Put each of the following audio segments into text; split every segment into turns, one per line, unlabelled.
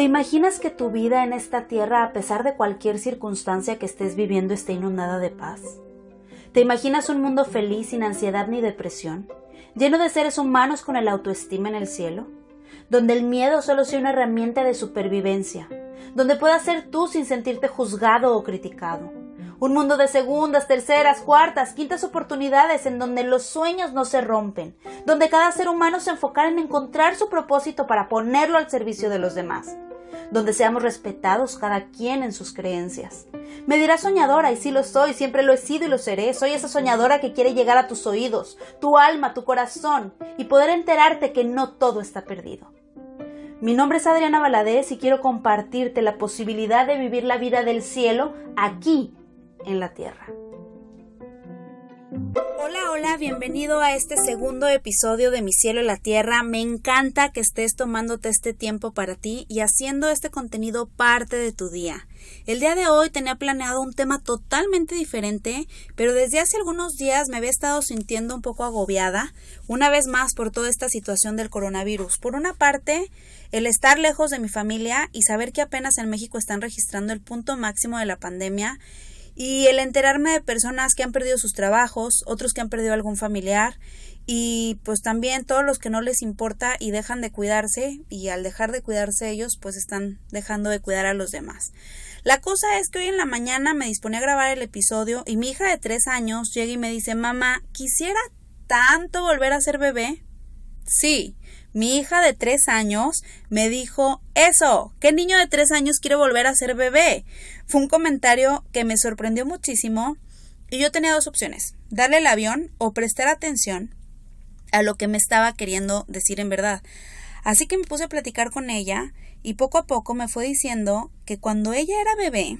¿Te imaginas que tu vida en esta tierra, a pesar de cualquier circunstancia que estés viviendo, esté inundada de paz? ¿Te imaginas un mundo feliz sin ansiedad ni depresión, lleno de seres humanos con el autoestima en el cielo? Donde el miedo solo sea una herramienta de supervivencia, donde puedas ser tú sin sentirte juzgado o criticado. Un mundo de segundas, terceras, cuartas, quintas oportunidades en donde los sueños no se rompen, donde cada ser humano se enfocara en encontrar su propósito para ponerlo al servicio de los demás, donde seamos respetados cada quien en sus creencias. Me dirás soñadora, y sí lo soy, siempre lo he sido y lo seré. Soy esa soñadora que quiere llegar a tus oídos, tu alma, tu corazón, y poder enterarte que no todo está perdido. Mi nombre es Adriana Valadez y quiero compartirte la posibilidad de vivir la vida del cielo aquí en la tierra. Hola, hola, bienvenido a este segundo episodio de Mi cielo y la tierra. Me encanta que estés tomándote este tiempo para ti y haciendo este contenido parte de tu día. El día de hoy tenía planeado un tema totalmente diferente, pero desde hace algunos días me había estado sintiendo un poco agobiada, una vez más por toda esta situación del coronavirus. Por una parte, el estar lejos de mi familia y saber que apenas en México están registrando el punto máximo de la pandemia y el enterarme de personas que han perdido sus trabajos, otros que han perdido algún familiar y pues también todos los que no les importa y dejan de cuidarse y al dejar de cuidarse ellos pues están dejando de cuidar a los demás. La cosa es que hoy en la mañana me disponía a grabar el episodio y mi hija de tres años llega y me dice mamá, quisiera tanto volver a ser bebé. Sí, mi hija de tres años me dijo eso, ¿qué niño de tres años quiere volver a ser bebé? Fue un comentario que me sorprendió muchísimo y yo tenía dos opciones, darle el avión o prestar atención a lo que me estaba queriendo decir en verdad. Así que me puse a platicar con ella y poco a poco me fue diciendo que cuando ella era bebé,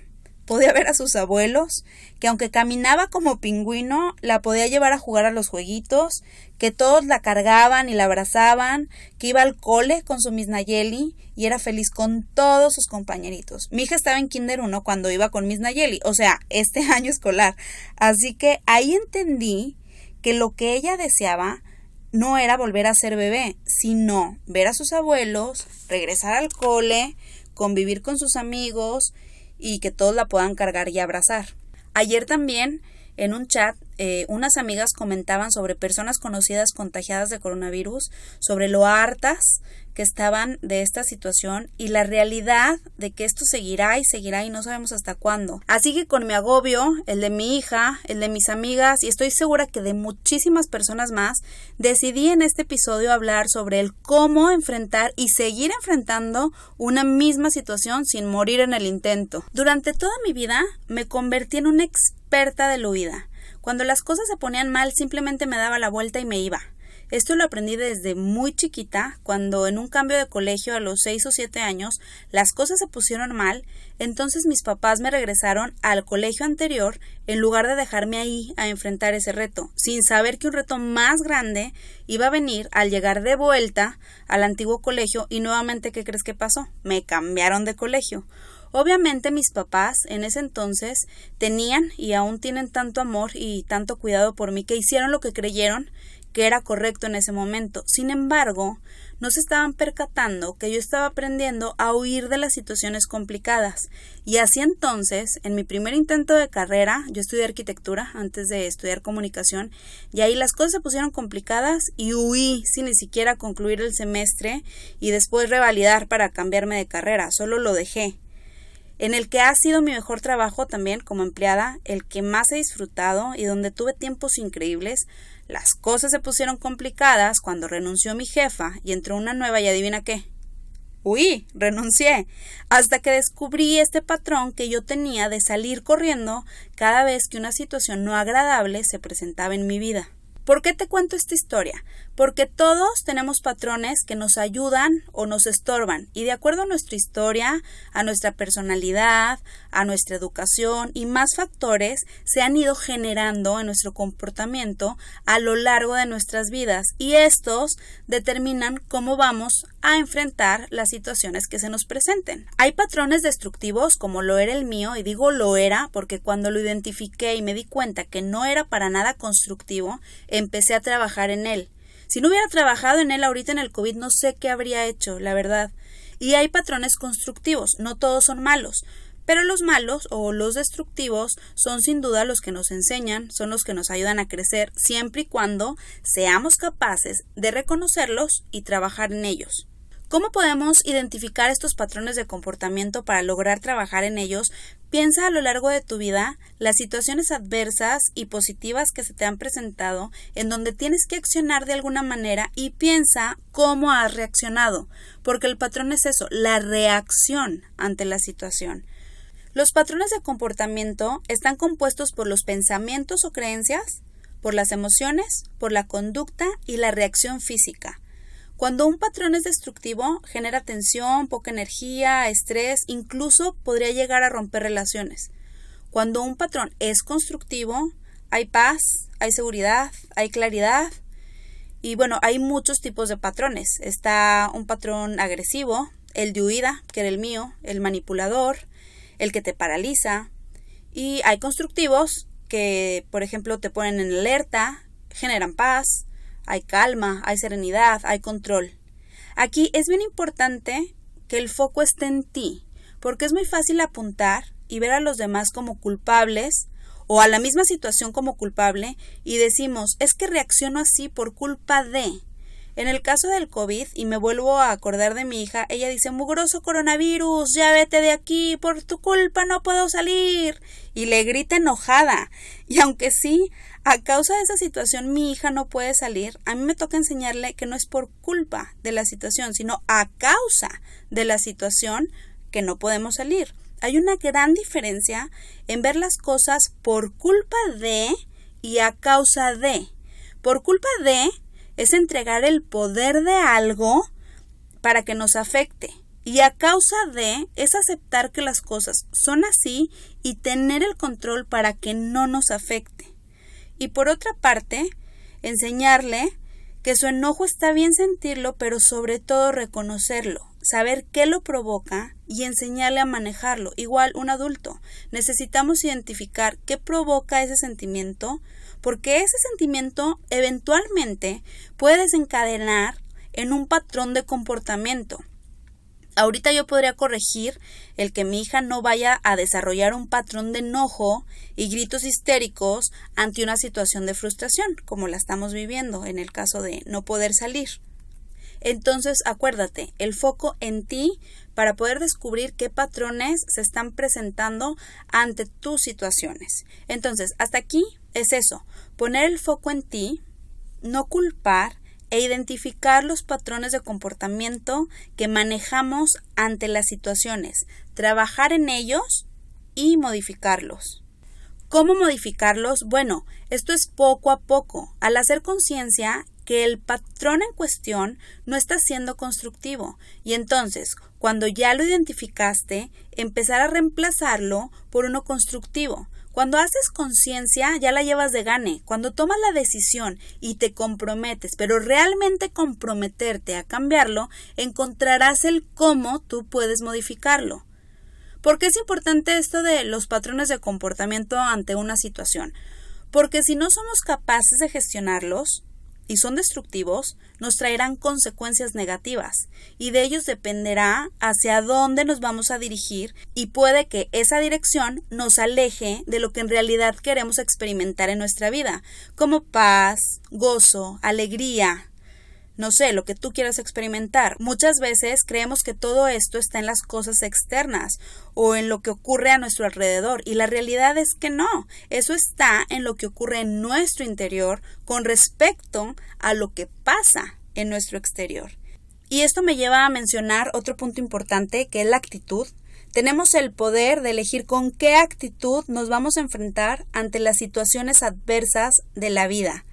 podía ver a sus abuelos, que aunque caminaba como pingüino, la podía llevar a jugar a los jueguitos, que todos la cargaban y la abrazaban, que iba al cole con su Miss Nayeli y era feliz con todos sus compañeritos. Mi hija estaba en Kinder 1 cuando iba con Miss Nayeli, o sea, este año escolar. Así que ahí entendí que lo que ella deseaba no era volver a ser bebé, sino ver a sus abuelos, regresar al cole, convivir con sus amigos y que todos la puedan cargar y abrazar. Ayer también en un chat eh, unas amigas comentaban sobre personas conocidas contagiadas de coronavirus, sobre lo hartas que estaban de esta situación y la realidad de que esto seguirá y seguirá y no sabemos hasta cuándo. Así que con mi agobio, el de mi hija, el de mis amigas y estoy segura que de muchísimas personas más, decidí en este episodio hablar sobre el cómo enfrentar y seguir enfrentando una misma situación sin morir en el intento. Durante toda mi vida me convertí en una experta de la huida cuando las cosas se ponían mal simplemente me daba la vuelta y me iba. Esto lo aprendí desde muy chiquita, cuando en un cambio de colegio a los seis o siete años las cosas se pusieron mal, entonces mis papás me regresaron al colegio anterior en lugar de dejarme ahí a enfrentar ese reto, sin saber que un reto más grande iba a venir al llegar de vuelta al antiguo colegio y nuevamente ¿qué crees que pasó? Me cambiaron de colegio. Obviamente mis papás en ese entonces tenían y aún tienen tanto amor y tanto cuidado por mí que hicieron lo que creyeron que era correcto en ese momento. Sin embargo, no se estaban percatando que yo estaba aprendiendo a huir de las situaciones complicadas. Y así entonces, en mi primer intento de carrera, yo estudié arquitectura antes de estudiar comunicación, y ahí las cosas se pusieron complicadas y huí sin ni siquiera concluir el semestre y después revalidar para cambiarme de carrera. Solo lo dejé en el que ha sido mi mejor trabajo también como empleada, el que más he disfrutado y donde tuve tiempos increíbles. Las cosas se pusieron complicadas cuando renunció mi jefa y entró una nueva y adivina qué. Uy, renuncié, hasta que descubrí este patrón que yo tenía de salir corriendo cada vez que una situación no agradable se presentaba en mi vida. ¿Por qué te cuento esta historia? Porque todos tenemos patrones que nos ayudan o nos estorban y de acuerdo a nuestra historia, a nuestra personalidad, a nuestra educación y más factores se han ido generando en nuestro comportamiento a lo largo de nuestras vidas y estos determinan cómo vamos a enfrentar las situaciones que se nos presenten. Hay patrones destructivos como lo era el mío y digo lo era porque cuando lo identifiqué y me di cuenta que no era para nada constructivo, empecé a trabajar en él. Si no hubiera trabajado en él ahorita en el COVID, no sé qué habría hecho, la verdad. Y hay patrones constructivos, no todos son malos, pero los malos o los destructivos son sin duda los que nos enseñan, son los que nos ayudan a crecer, siempre y cuando seamos capaces de reconocerlos y trabajar en ellos. ¿Cómo podemos identificar estos patrones de comportamiento para lograr trabajar en ellos? Piensa a lo largo de tu vida las situaciones adversas y positivas que se te han presentado en donde tienes que accionar de alguna manera y piensa cómo has reaccionado, porque el patrón es eso, la reacción ante la situación. Los patrones de comportamiento están compuestos por los pensamientos o creencias, por las emociones, por la conducta y la reacción física. Cuando un patrón es destructivo, genera tensión, poca energía, estrés, incluso podría llegar a romper relaciones. Cuando un patrón es constructivo, hay paz, hay seguridad, hay claridad. Y bueno, hay muchos tipos de patrones. Está un patrón agresivo, el de huida, que era el mío, el manipulador, el que te paraliza. Y hay constructivos que, por ejemplo, te ponen en alerta, generan paz, hay calma, hay serenidad, hay control. Aquí es bien importante que el foco esté en ti, porque es muy fácil apuntar y ver a los demás como culpables o a la misma situación como culpable y decimos es que reacciono así por culpa de. En el caso del COVID, y me vuelvo a acordar de mi hija, ella dice mugroso coronavirus, ya vete de aquí, por tu culpa no puedo salir. y le grita enojada. Y aunque sí, a causa de esa situación mi hija no puede salir, a mí me toca enseñarle que no es por culpa de la situación, sino a causa de la situación que no podemos salir. Hay una gran diferencia en ver las cosas por culpa de y a causa de. Por culpa de es entregar el poder de algo para que nos afecte. Y a causa de es aceptar que las cosas son así y tener el control para que no nos afecte. Y por otra parte, enseñarle que su enojo está bien sentirlo, pero sobre todo reconocerlo, saber qué lo provoca y enseñarle a manejarlo. Igual un adulto. Necesitamos identificar qué provoca ese sentimiento, porque ese sentimiento eventualmente puede desencadenar en un patrón de comportamiento. Ahorita yo podría corregir el que mi hija no vaya a desarrollar un patrón de enojo y gritos histéricos ante una situación de frustración, como la estamos viviendo en el caso de no poder salir. Entonces, acuérdate, el foco en ti para poder descubrir qué patrones se están presentando ante tus situaciones. Entonces, hasta aquí es eso, poner el foco en ti, no culpar, e identificar los patrones de comportamiento que manejamos ante las situaciones, trabajar en ellos y modificarlos. ¿Cómo modificarlos? Bueno, esto es poco a poco, al hacer conciencia que el patrón en cuestión no está siendo constructivo y entonces, cuando ya lo identificaste, empezar a reemplazarlo por uno constructivo, cuando haces conciencia ya la llevas de gane. Cuando tomas la decisión y te comprometes, pero realmente comprometerte a cambiarlo, encontrarás el cómo tú puedes modificarlo. ¿Por qué es importante esto de los patrones de comportamiento ante una situación? Porque si no somos capaces de gestionarlos, y son destructivos, nos traerán consecuencias negativas, y de ellos dependerá hacia dónde nos vamos a dirigir, y puede que esa dirección nos aleje de lo que en realidad queremos experimentar en nuestra vida, como paz, gozo, alegría, no sé, lo que tú quieras experimentar. Muchas veces creemos que todo esto está en las cosas externas o en lo que ocurre a nuestro alrededor y la realidad es que no, eso está en lo que ocurre en nuestro interior con respecto a lo que pasa en nuestro exterior. Y esto me lleva a mencionar otro punto importante que es la actitud. Tenemos el poder de elegir con qué actitud nos vamos a enfrentar ante las situaciones adversas de la vida.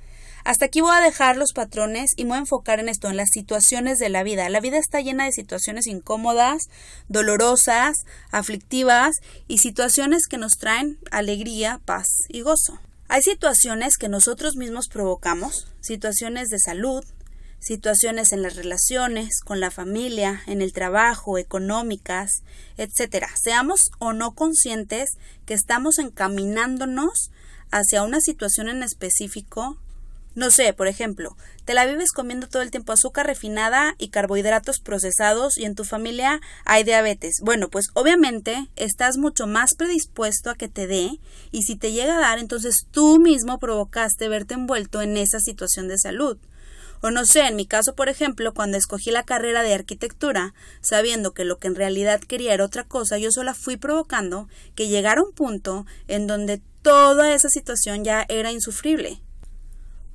Hasta aquí voy a dejar los patrones y me voy a enfocar en esto, en las situaciones de la vida. La vida está llena de situaciones incómodas, dolorosas, aflictivas y situaciones que nos traen alegría, paz y gozo. Hay situaciones que nosotros mismos provocamos, situaciones de salud, situaciones en las relaciones, con la familia, en el trabajo, económicas, etcétera. Seamos o no conscientes que estamos encaminándonos hacia una situación en específico No sé, por ejemplo, te la vives comiendo todo el tiempo azúcar refinada y carbohidratos procesados y en tu familia hay diabetes. Bueno, pues obviamente estás mucho más predispuesto a que te dé y si te llega a dar, entonces tú mismo provocaste verte envuelto en esa situación de salud. O no sé, en mi caso, por ejemplo, cuando escogí la carrera de arquitectura, sabiendo que lo que en realidad quería era otra cosa, yo sola fui provocando que llegara un punto en donde toda esa situación ya era insufrible.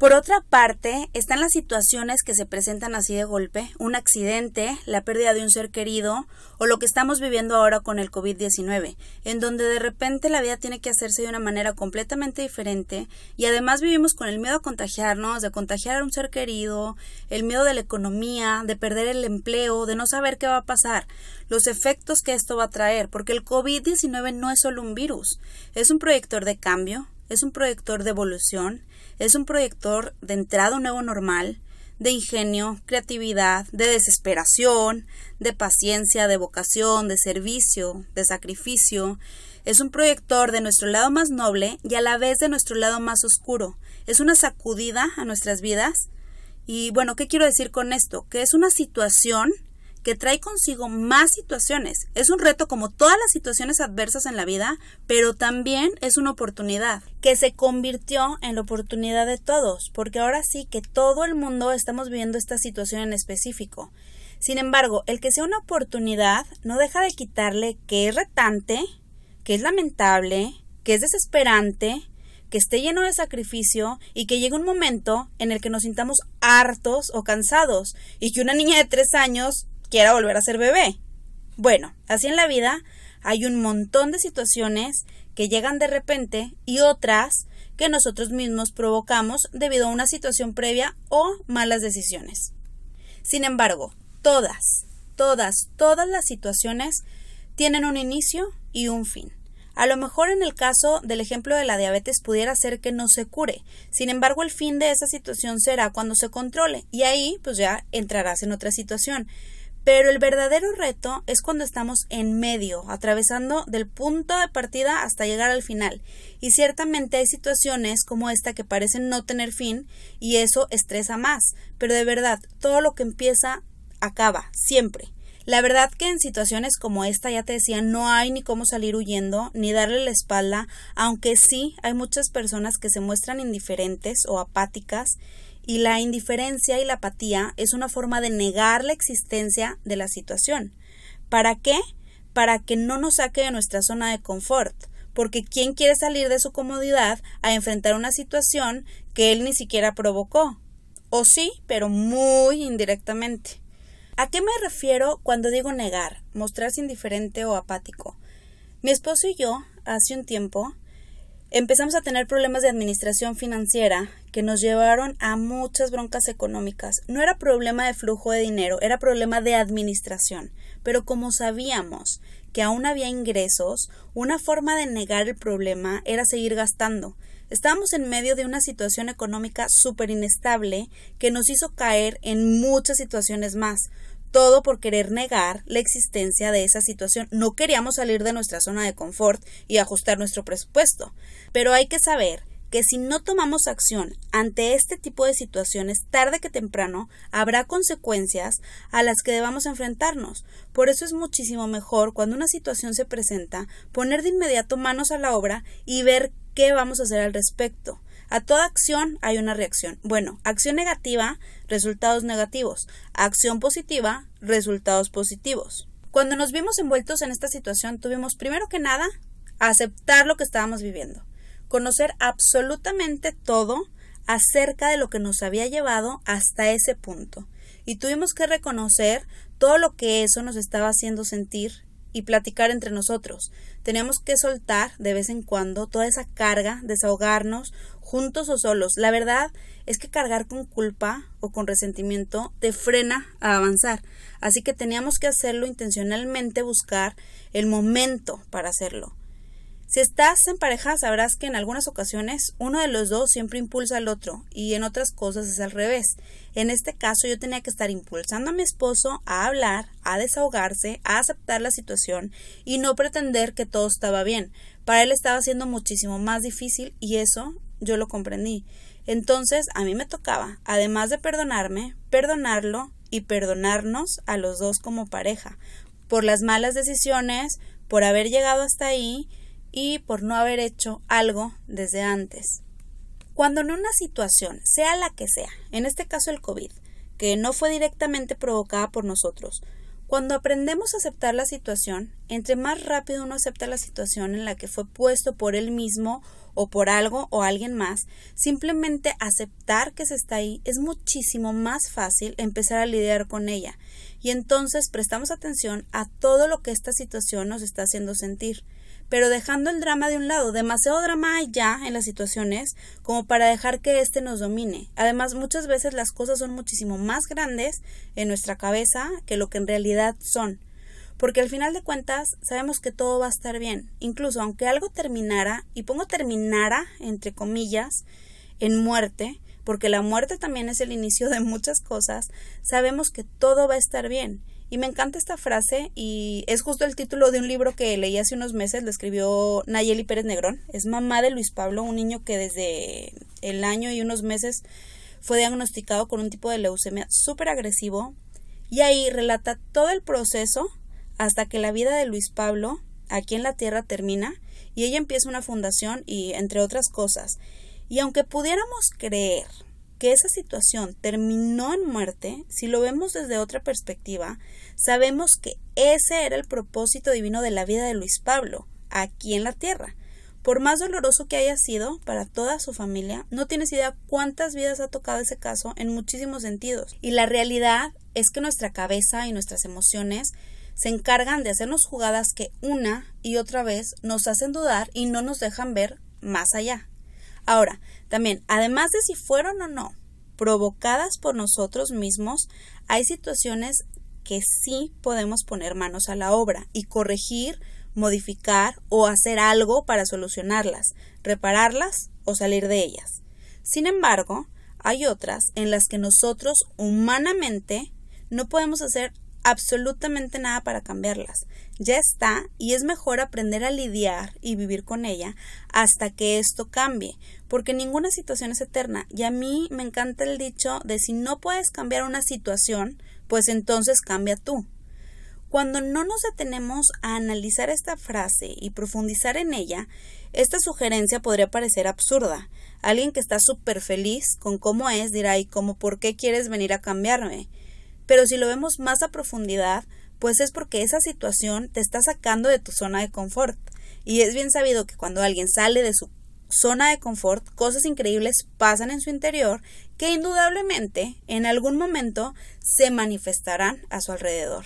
Por otra parte, están las situaciones que se presentan así de golpe, un accidente, la pérdida de un ser querido o lo que estamos viviendo ahora con el COVID-19, en donde de repente la vida tiene que hacerse de una manera completamente diferente y además vivimos con el miedo a contagiarnos, de contagiar a un ser querido, el miedo de la economía, de perder el empleo, de no saber qué va a pasar, los efectos que esto va a traer, porque el COVID-19 no es solo un virus, es un proyector de cambio, es un proyector de evolución, es un proyector de entrada nuevo normal, de ingenio, creatividad, de desesperación, de paciencia, de vocación, de servicio, de sacrificio. Es un proyector de nuestro lado más noble y a la vez de nuestro lado más oscuro. Es una sacudida a nuestras vidas. Y bueno, ¿qué quiero decir con esto? Que es una situación que trae consigo más situaciones. Es un reto como todas las situaciones adversas en la vida, pero también es una oportunidad que se convirtió en la oportunidad de todos, porque ahora sí que todo el mundo estamos viviendo esta situación en específico. Sin embargo, el que sea una oportunidad no deja de quitarle que es retante, que es lamentable, que es desesperante, que esté lleno de sacrificio y que llegue un momento en el que nos sintamos hartos o cansados y que una niña de tres años quiera volver a ser bebé. Bueno, así en la vida hay un montón de situaciones que llegan de repente y otras que nosotros mismos provocamos debido a una situación previa o malas decisiones. Sin embargo, todas, todas, todas las situaciones tienen un inicio y un fin. A lo mejor en el caso del ejemplo de la diabetes pudiera ser que no se cure. Sin embargo, el fin de esa situación será cuando se controle y ahí pues ya entrarás en otra situación. Pero el verdadero reto es cuando estamos en medio, atravesando del punto de partida hasta llegar al final. Y ciertamente hay situaciones como esta que parecen no tener fin y eso estresa más. Pero de verdad, todo lo que empieza acaba, siempre. La verdad que en situaciones como esta, ya te decía, no hay ni cómo salir huyendo, ni darle la espalda, aunque sí hay muchas personas que se muestran indiferentes o apáticas y la indiferencia y la apatía es una forma de negar la existencia de la situación. ¿Para qué? Para que no nos saque de nuestra zona de confort, porque ¿quién quiere salir de su comodidad a enfrentar una situación que él ni siquiera provocó? O sí, pero muy indirectamente. ¿A qué me refiero cuando digo negar, mostrarse indiferente o apático? Mi esposo y yo, hace un tiempo, empezamos a tener problemas de administración financiera que nos llevaron a muchas broncas económicas. No era problema de flujo de dinero, era problema de administración. Pero como sabíamos que aún había ingresos, una forma de negar el problema era seguir gastando. Estábamos en medio de una situación económica súper inestable que nos hizo caer en muchas situaciones más todo por querer negar la existencia de esa situación. No queríamos salir de nuestra zona de confort y ajustar nuestro presupuesto. Pero hay que saber que si no tomamos acción ante este tipo de situaciones, tarde que temprano habrá consecuencias a las que debamos enfrentarnos. Por eso es muchísimo mejor cuando una situación se presenta, poner de inmediato manos a la obra y ver qué vamos a hacer al respecto. A toda acción hay una reacción. Bueno, acción negativa, resultados negativos. Acción positiva, resultados positivos. Cuando nos vimos envueltos en esta situación, tuvimos primero que nada aceptar lo que estábamos viviendo, conocer absolutamente todo acerca de lo que nos había llevado hasta ese punto. Y tuvimos que reconocer todo lo que eso nos estaba haciendo sentir y platicar entre nosotros. Teníamos que soltar de vez en cuando toda esa carga, desahogarnos, juntos o solos. La verdad es que cargar con culpa o con resentimiento te frena a avanzar. Así que teníamos que hacerlo intencionalmente, buscar el momento para hacerlo. Si estás en pareja, sabrás que en algunas ocasiones uno de los dos siempre impulsa al otro y en otras cosas es al revés. En este caso yo tenía que estar impulsando a mi esposo a hablar, a desahogarse, a aceptar la situación y no pretender que todo estaba bien. Para él estaba siendo muchísimo más difícil y eso yo lo comprendí. Entonces a mí me tocaba, además de perdonarme, perdonarlo y perdonarnos a los dos como pareja, por las malas decisiones, por haber llegado hasta ahí y por no haber hecho algo desde antes. Cuando en una situación, sea la que sea, en este caso el COVID, que no fue directamente provocada por nosotros, cuando aprendemos a aceptar la situación, entre más rápido uno acepta la situación en la que fue puesto por él mismo o por algo o alguien más, simplemente aceptar que se está ahí es muchísimo más fácil empezar a lidiar con ella. Y entonces prestamos atención a todo lo que esta situación nos está haciendo sentir pero dejando el drama de un lado. Demasiado drama hay ya en las situaciones como para dejar que éste nos domine. Además, muchas veces las cosas son muchísimo más grandes en nuestra cabeza que lo que en realidad son. Porque al final de cuentas sabemos que todo va a estar bien. Incluso aunque algo terminara, y pongo terminara entre comillas, en muerte, porque la muerte también es el inicio de muchas cosas, sabemos que todo va a estar bien. Y me encanta esta frase y es justo el título de un libro que leí hace unos meses, lo escribió Nayeli Pérez Negrón. Es mamá de Luis Pablo, un niño que desde el año y unos meses fue diagnosticado con un tipo de leucemia súper agresivo. Y ahí relata todo el proceso hasta que la vida de Luis Pablo aquí en la Tierra termina y ella empieza una fundación y entre otras cosas. Y aunque pudiéramos creer que esa situación terminó en muerte, si lo vemos desde otra perspectiva, sabemos que ese era el propósito divino de la vida de Luis Pablo, aquí en la tierra. Por más doloroso que haya sido para toda su familia, no tienes idea cuántas vidas ha tocado ese caso en muchísimos sentidos. Y la realidad es que nuestra cabeza y nuestras emociones se encargan de hacernos jugadas que una y otra vez nos hacen dudar y no nos dejan ver más allá. Ahora, también, además de si fueron o no provocadas por nosotros mismos, hay situaciones que sí podemos poner manos a la obra y corregir, modificar o hacer algo para solucionarlas, repararlas o salir de ellas. Sin embargo, hay otras en las que nosotros humanamente no podemos hacer absolutamente nada para cambiarlas. Ya está y es mejor aprender a lidiar y vivir con ella hasta que esto cambie, porque ninguna situación es eterna y a mí me encanta el dicho de si no puedes cambiar una situación, pues entonces cambia tú. Cuando no nos detenemos a analizar esta frase y profundizar en ella, esta sugerencia podría parecer absurda. Alguien que está súper feliz con cómo es dirá ¿y cómo por qué quieres venir a cambiarme? Pero si lo vemos más a profundidad, pues es porque esa situación te está sacando de tu zona de confort. Y es bien sabido que cuando alguien sale de su zona de confort, cosas increíbles pasan en su interior que indudablemente en algún momento se manifestarán a su alrededor.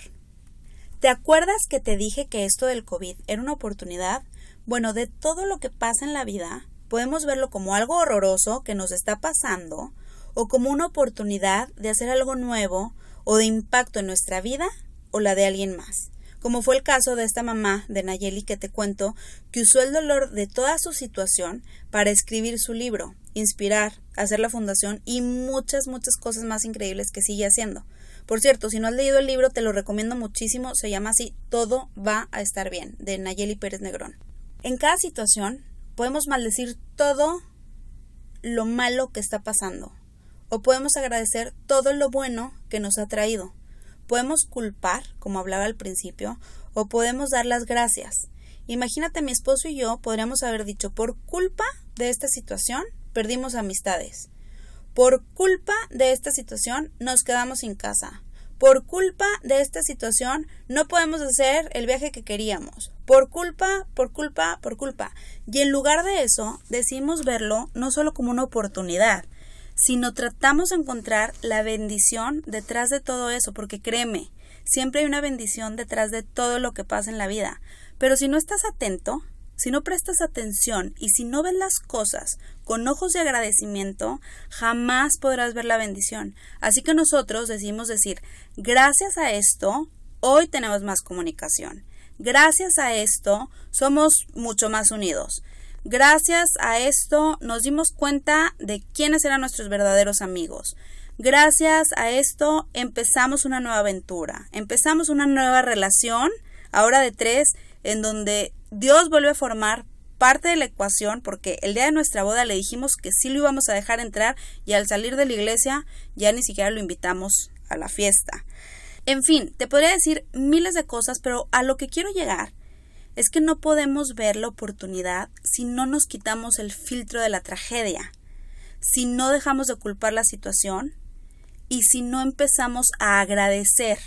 ¿Te acuerdas que te dije que esto del COVID era una oportunidad? Bueno, de todo lo que pasa en la vida, podemos verlo como algo horroroso que nos está pasando o como una oportunidad de hacer algo nuevo o de impacto en nuestra vida o la de alguien más, como fue el caso de esta mamá de Nayeli que te cuento, que usó el dolor de toda su situación para escribir su libro, inspirar, hacer la fundación y muchas, muchas cosas más increíbles que sigue haciendo. Por cierto, si no has leído el libro, te lo recomiendo muchísimo, se llama así Todo va a estar bien, de Nayeli Pérez Negrón. En cada situación podemos maldecir todo lo malo que está pasando, o podemos agradecer todo lo bueno que nos ha traído. Podemos culpar, como hablaba al principio, o podemos dar las gracias. Imagínate mi esposo y yo podríamos haber dicho por culpa de esta situación perdimos amistades. Por culpa de esta situación nos quedamos sin casa. Por culpa de esta situación no podemos hacer el viaje que queríamos. Por culpa, por culpa, por culpa. Y en lugar de eso, decimos verlo no solo como una oportunidad, sino tratamos de encontrar la bendición detrás de todo eso, porque créeme, siempre hay una bendición detrás de todo lo que pasa en la vida. Pero si no estás atento, si no prestas atención y si no ves las cosas con ojos de agradecimiento, jamás podrás ver la bendición. Así que nosotros decidimos decir, gracias a esto, hoy tenemos más comunicación. Gracias a esto, somos mucho más unidos. Gracias a esto nos dimos cuenta de quiénes eran nuestros verdaderos amigos. Gracias a esto empezamos una nueva aventura, empezamos una nueva relación, ahora de tres, en donde Dios vuelve a formar parte de la ecuación porque el día de nuestra boda le dijimos que sí lo íbamos a dejar entrar y al salir de la iglesia ya ni siquiera lo invitamos a la fiesta. En fin, te podría decir miles de cosas, pero a lo que quiero llegar es que no podemos ver la oportunidad si no nos quitamos el filtro de la tragedia, si no dejamos de culpar la situación y si no empezamos a agradecer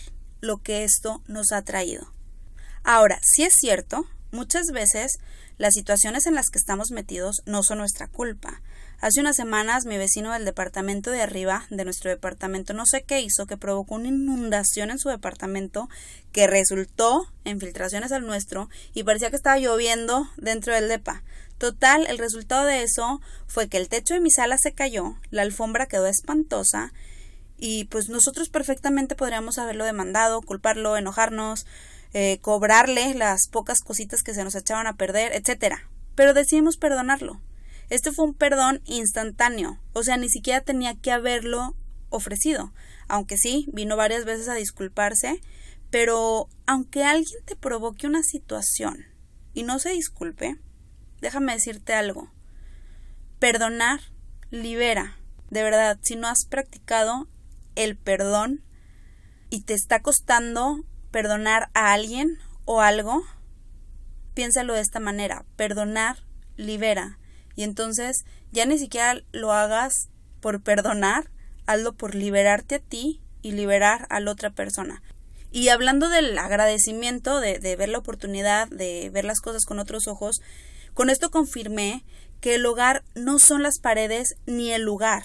lo que esto nos ha traído. Ahora, si es cierto, muchas veces las situaciones en las que estamos metidos no son nuestra culpa. Hace unas semanas mi vecino del departamento de arriba, de nuestro departamento, no sé qué hizo, que provocó una inundación en su departamento que resultó en filtraciones al nuestro y parecía que estaba lloviendo dentro del depa. Total, el resultado de eso fue que el techo de mi sala se cayó, la alfombra quedó espantosa y pues nosotros perfectamente podríamos haberlo demandado, culparlo, enojarnos, eh, cobrarle las pocas cositas que se nos echaban a perder, etcétera. Pero decidimos perdonarlo. Este fue un perdón instantáneo, o sea, ni siquiera tenía que haberlo ofrecido, aunque sí, vino varias veces a disculparse, pero aunque alguien te provoque una situación y no se disculpe, déjame decirte algo. Perdonar libera. De verdad, si no has practicado el perdón y te está costando perdonar a alguien o algo, piénsalo de esta manera, perdonar libera. Y entonces ya ni siquiera lo hagas por perdonar, hazlo por liberarte a ti y liberar a la otra persona. Y hablando del agradecimiento, de, de ver la oportunidad, de ver las cosas con otros ojos, con esto confirmé que el hogar no son las paredes ni el lugar,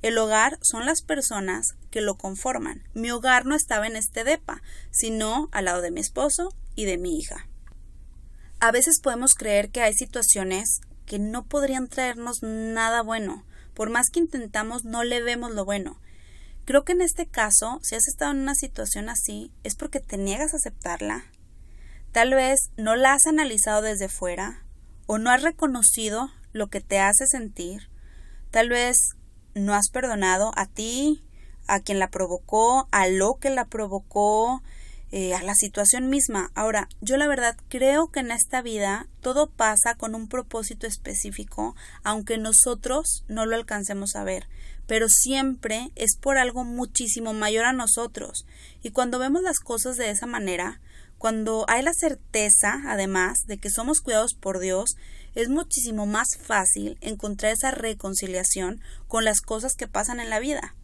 el hogar son las personas que lo conforman. Mi hogar no estaba en este depa, sino al lado de mi esposo y de mi hija. A veces podemos creer que hay situaciones que no podrían traernos nada bueno. Por más que intentamos, no le vemos lo bueno. Creo que en este caso, si has estado en una situación así, es porque te niegas a aceptarla. Tal vez no la has analizado desde fuera, o no has reconocido lo que te hace sentir. Tal vez no has perdonado a ti, a quien la provocó, a lo que la provocó, eh, a la situación misma. Ahora, yo la verdad creo que en esta vida todo pasa con un propósito específico, aunque nosotros no lo alcancemos a ver, pero siempre es por algo muchísimo mayor a nosotros. Y cuando vemos las cosas de esa manera, cuando hay la certeza, además, de que somos cuidados por Dios, es muchísimo más fácil encontrar esa reconciliación con las cosas que pasan en la vida.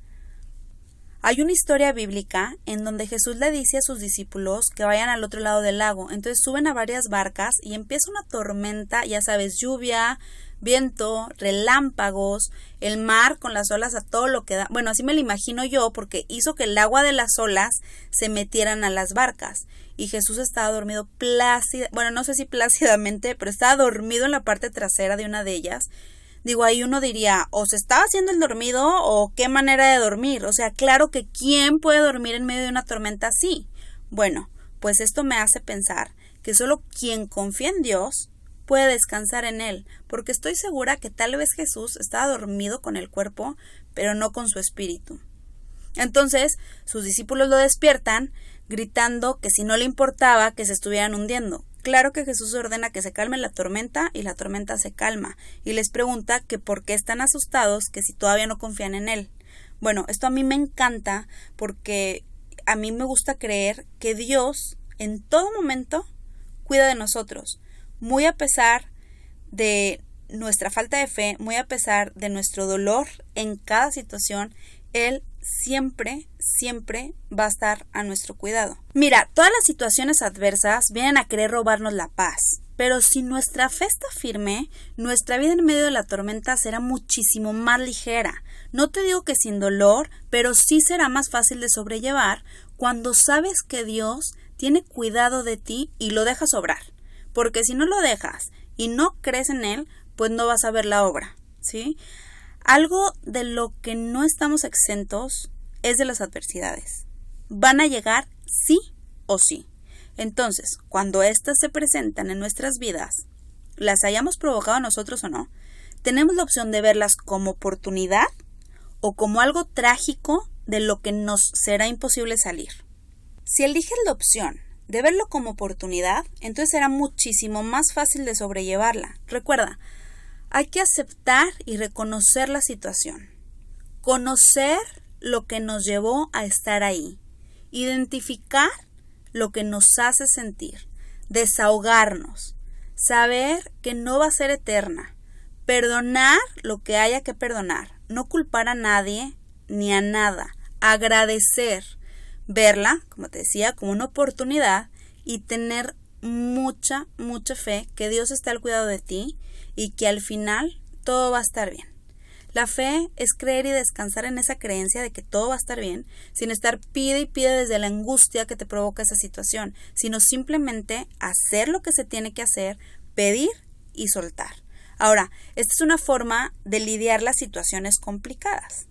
Hay una historia bíblica en donde Jesús le dice a sus discípulos que vayan al otro lado del lago. Entonces suben a varias barcas y empieza una tormenta, ya sabes, lluvia, viento, relámpagos, el mar con las olas a todo lo que da. Bueno, así me lo imagino yo porque hizo que el agua de las olas se metieran a las barcas y Jesús estaba dormido plácida, bueno, no sé si plácidamente, pero estaba dormido en la parte trasera de una de ellas. Digo, ahí uno diría, o se estaba haciendo el dormido o qué manera de dormir. O sea, claro que ¿quién puede dormir en medio de una tormenta así? Bueno, pues esto me hace pensar que solo quien confía en Dios puede descansar en Él, porque estoy segura que tal vez Jesús estaba dormido con el cuerpo, pero no con su espíritu. Entonces sus discípulos lo despiertan, gritando que si no le importaba que se estuvieran hundiendo. Claro que Jesús ordena que se calme la tormenta y la tormenta se calma, y les pregunta que por qué están asustados, que si todavía no confían en Él. Bueno, esto a mí me encanta porque a mí me gusta creer que Dios en todo momento cuida de nosotros, muy a pesar de nuestra falta de fe, muy a pesar de nuestro dolor en cada situación, Él siempre, siempre va a estar a nuestro cuidado. Mira, todas las situaciones adversas vienen a querer robarnos la paz. Pero si nuestra fe está firme, nuestra vida en medio de la tormenta será muchísimo más ligera. No te digo que sin dolor, pero sí será más fácil de sobrellevar cuando sabes que Dios tiene cuidado de ti y lo dejas obrar. Porque si no lo dejas y no crees en Él, pues no vas a ver la obra. ¿Sí? Algo de lo que no estamos exentos es de las adversidades. Van a llegar sí o sí. Entonces, cuando éstas se presentan en nuestras vidas, las hayamos provocado nosotros o no, tenemos la opción de verlas como oportunidad o como algo trágico de lo que nos será imposible salir. Si eliges la opción de verlo como oportunidad, entonces será muchísimo más fácil de sobrellevarla. Recuerda, hay que aceptar y reconocer la situación, conocer lo que nos llevó a estar ahí, identificar lo que nos hace sentir, desahogarnos, saber que no va a ser eterna, perdonar lo que haya que perdonar, no culpar a nadie ni a nada, agradecer, verla, como te decía, como una oportunidad y tener mucha, mucha fe que Dios está al cuidado de ti y que al final todo va a estar bien. La fe es creer y descansar en esa creencia de que todo va a estar bien, sin estar pide y pide desde la angustia que te provoca esa situación, sino simplemente hacer lo que se tiene que hacer, pedir y soltar. Ahora, esta es una forma de lidiar las situaciones complicadas.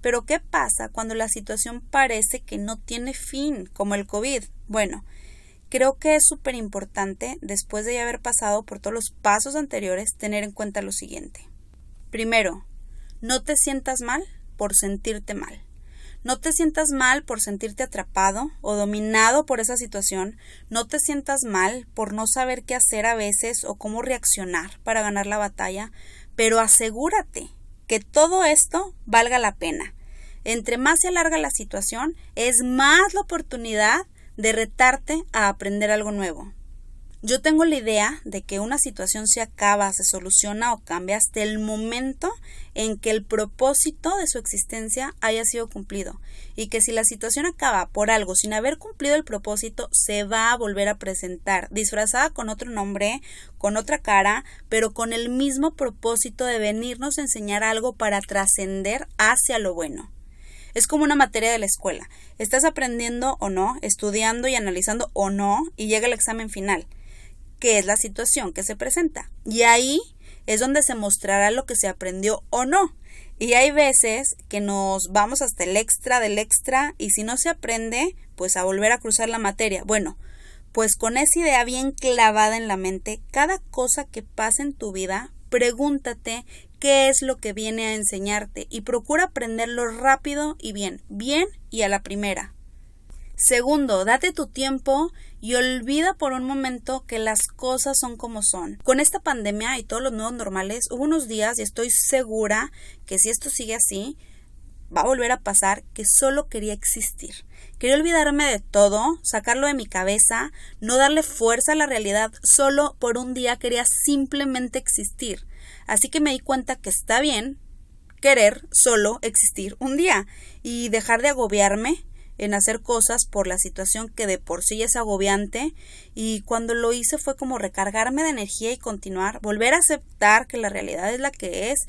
Pero ¿qué pasa cuando la situación parece que no tiene fin, como el COVID? Bueno, creo que es súper importante, después de ya haber pasado por todos los pasos anteriores, tener en cuenta lo siguiente. Primero, no te sientas mal por sentirte mal. No te sientas mal por sentirte atrapado o dominado por esa situación. No te sientas mal por no saber qué hacer a veces o cómo reaccionar para ganar la batalla, pero asegúrate que todo esto valga la pena. Entre más se alarga la situación, es más la oportunidad de retarte a aprender algo nuevo. Yo tengo la idea de que una situación se acaba, se soluciona o cambia hasta el momento en que el propósito de su existencia haya sido cumplido y que si la situación acaba por algo sin haber cumplido el propósito se va a volver a presentar disfrazada con otro nombre, con otra cara, pero con el mismo propósito de venirnos a enseñar algo para trascender hacia lo bueno. Es como una materia de la escuela. Estás aprendiendo o no, estudiando y analizando o no, y llega el examen final qué es la situación que se presenta. Y ahí es donde se mostrará lo que se aprendió o no. Y hay veces que nos vamos hasta el extra del extra y si no se aprende, pues a volver a cruzar la materia. Bueno, pues con esa idea bien clavada en la mente, cada cosa que pasa en tu vida, pregúntate qué es lo que viene a enseñarte y procura aprenderlo rápido y bien, bien y a la primera. Segundo, date tu tiempo y olvida por un momento que las cosas son como son. Con esta pandemia y todos los nuevos normales, hubo unos días y estoy segura que si esto sigue así, va a volver a pasar que solo quería existir. Quería olvidarme de todo, sacarlo de mi cabeza, no darle fuerza a la realidad, solo por un día quería simplemente existir. Así que me di cuenta que está bien querer solo existir un día y dejar de agobiarme en hacer cosas por la situación que de por sí es agobiante y cuando lo hice fue como recargarme de energía y continuar, volver a aceptar que la realidad es la que es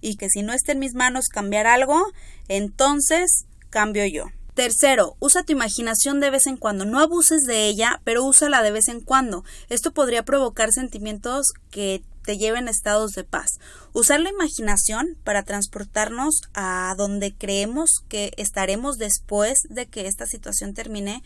y que si no está en mis manos cambiar algo, entonces cambio yo. Tercero, usa tu imaginación de vez en cuando. No abuses de ella, pero úsala de vez en cuando. Esto podría provocar sentimientos que te lleven a estados de paz. Usar la imaginación para transportarnos a donde creemos que estaremos después de que esta situación termine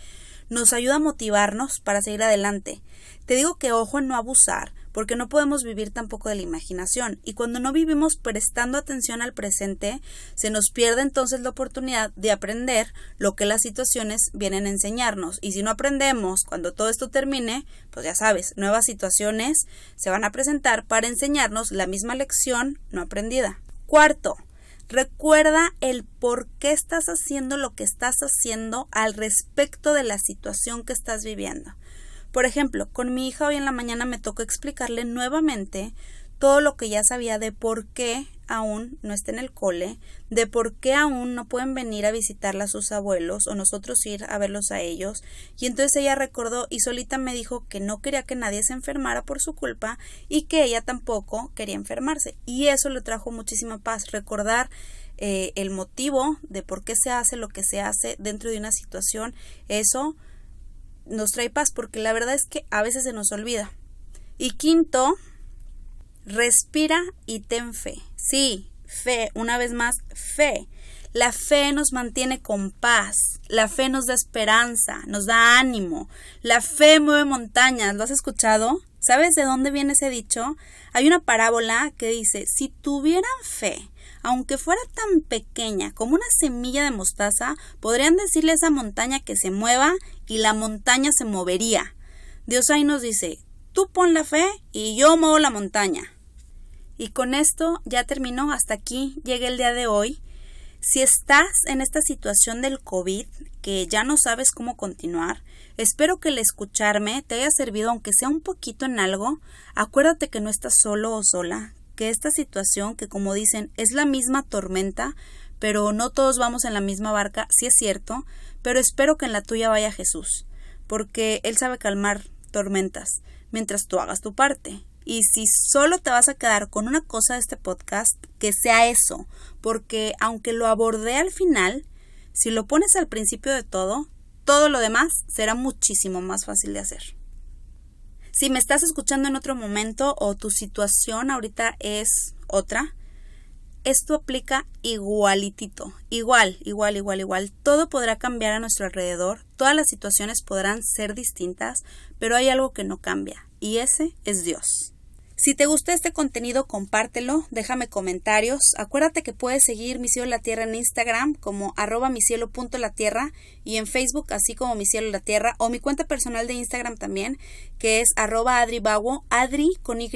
nos ayuda a motivarnos para seguir adelante. Te digo que ojo en no abusar, porque no podemos vivir tampoco de la imaginación, y cuando no vivimos prestando atención al presente, se nos pierde entonces la oportunidad de aprender lo que las situaciones vienen a enseñarnos, y si no aprendemos cuando todo esto termine, pues ya sabes, nuevas situaciones se van a presentar para enseñarnos la misma lección no aprendida. Cuarto, Recuerda el por qué estás haciendo lo que estás haciendo al respecto de la situación que estás viviendo. Por ejemplo, con mi hija hoy en la mañana me tocó explicarle nuevamente todo lo que ya sabía de por qué aún no está en el cole, de por qué aún no pueden venir a visitarla a sus abuelos o nosotros ir a verlos a ellos. Y entonces ella recordó y solita me dijo que no quería que nadie se enfermara por su culpa y que ella tampoco quería enfermarse. Y eso le trajo muchísima paz, recordar eh, el motivo de por qué se hace lo que se hace dentro de una situación. Eso nos trae paz porque la verdad es que a veces se nos olvida. Y quinto, Respira y ten fe. Sí, fe, una vez más, fe. La fe nos mantiene con paz, la fe nos da esperanza, nos da ánimo, la fe mueve montañas, ¿lo has escuchado? ¿Sabes de dónde viene ese dicho? Hay una parábola que dice, si tuvieran fe, aunque fuera tan pequeña como una semilla de mostaza, podrían decirle a esa montaña que se mueva y la montaña se movería. Dios ahí nos dice, tú pon la fe y yo muevo la montaña. Y con esto ya terminó, hasta aquí llega el día de hoy. Si estás en esta situación del COVID, que ya no sabes cómo continuar, espero que el escucharme te haya servido aunque sea un poquito en algo. Acuérdate que no estás solo o sola, que esta situación, que como dicen, es la misma tormenta, pero no todos vamos en la misma barca, sí es cierto, pero espero que en la tuya vaya Jesús, porque Él sabe calmar tormentas, mientras tú hagas tu parte. Y si solo te vas a quedar con una cosa de este podcast, que sea eso, porque aunque lo abordé al final, si lo pones al principio de todo, todo lo demás será muchísimo más fácil de hacer. Si me estás escuchando en otro momento o tu situación ahorita es otra, esto aplica igualitito, igual, igual, igual, igual. Todo podrá cambiar a nuestro alrededor, todas las situaciones podrán ser distintas, pero hay algo que no cambia, y ese es Dios. Si te gusta este contenido, compártelo, déjame comentarios. Acuérdate que puedes seguir Mi Cielo la Tierra en Instagram como arroba mi cielo punto la tierra y en Facebook así como Mi Cielo la Tierra o mi cuenta personal de Instagram también que es arroba adribago, adri con Y,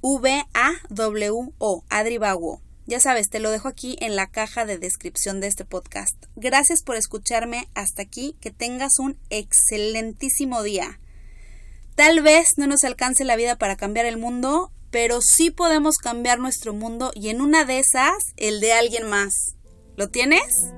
V-A-W-O, adribago. Ya sabes, te lo dejo aquí en la caja de descripción de este podcast. Gracias por escucharme hasta aquí, que tengas un excelentísimo día. Tal vez no nos alcance la vida para cambiar el mundo, pero sí podemos cambiar nuestro mundo y en una de esas el de alguien más. ¿Lo tienes?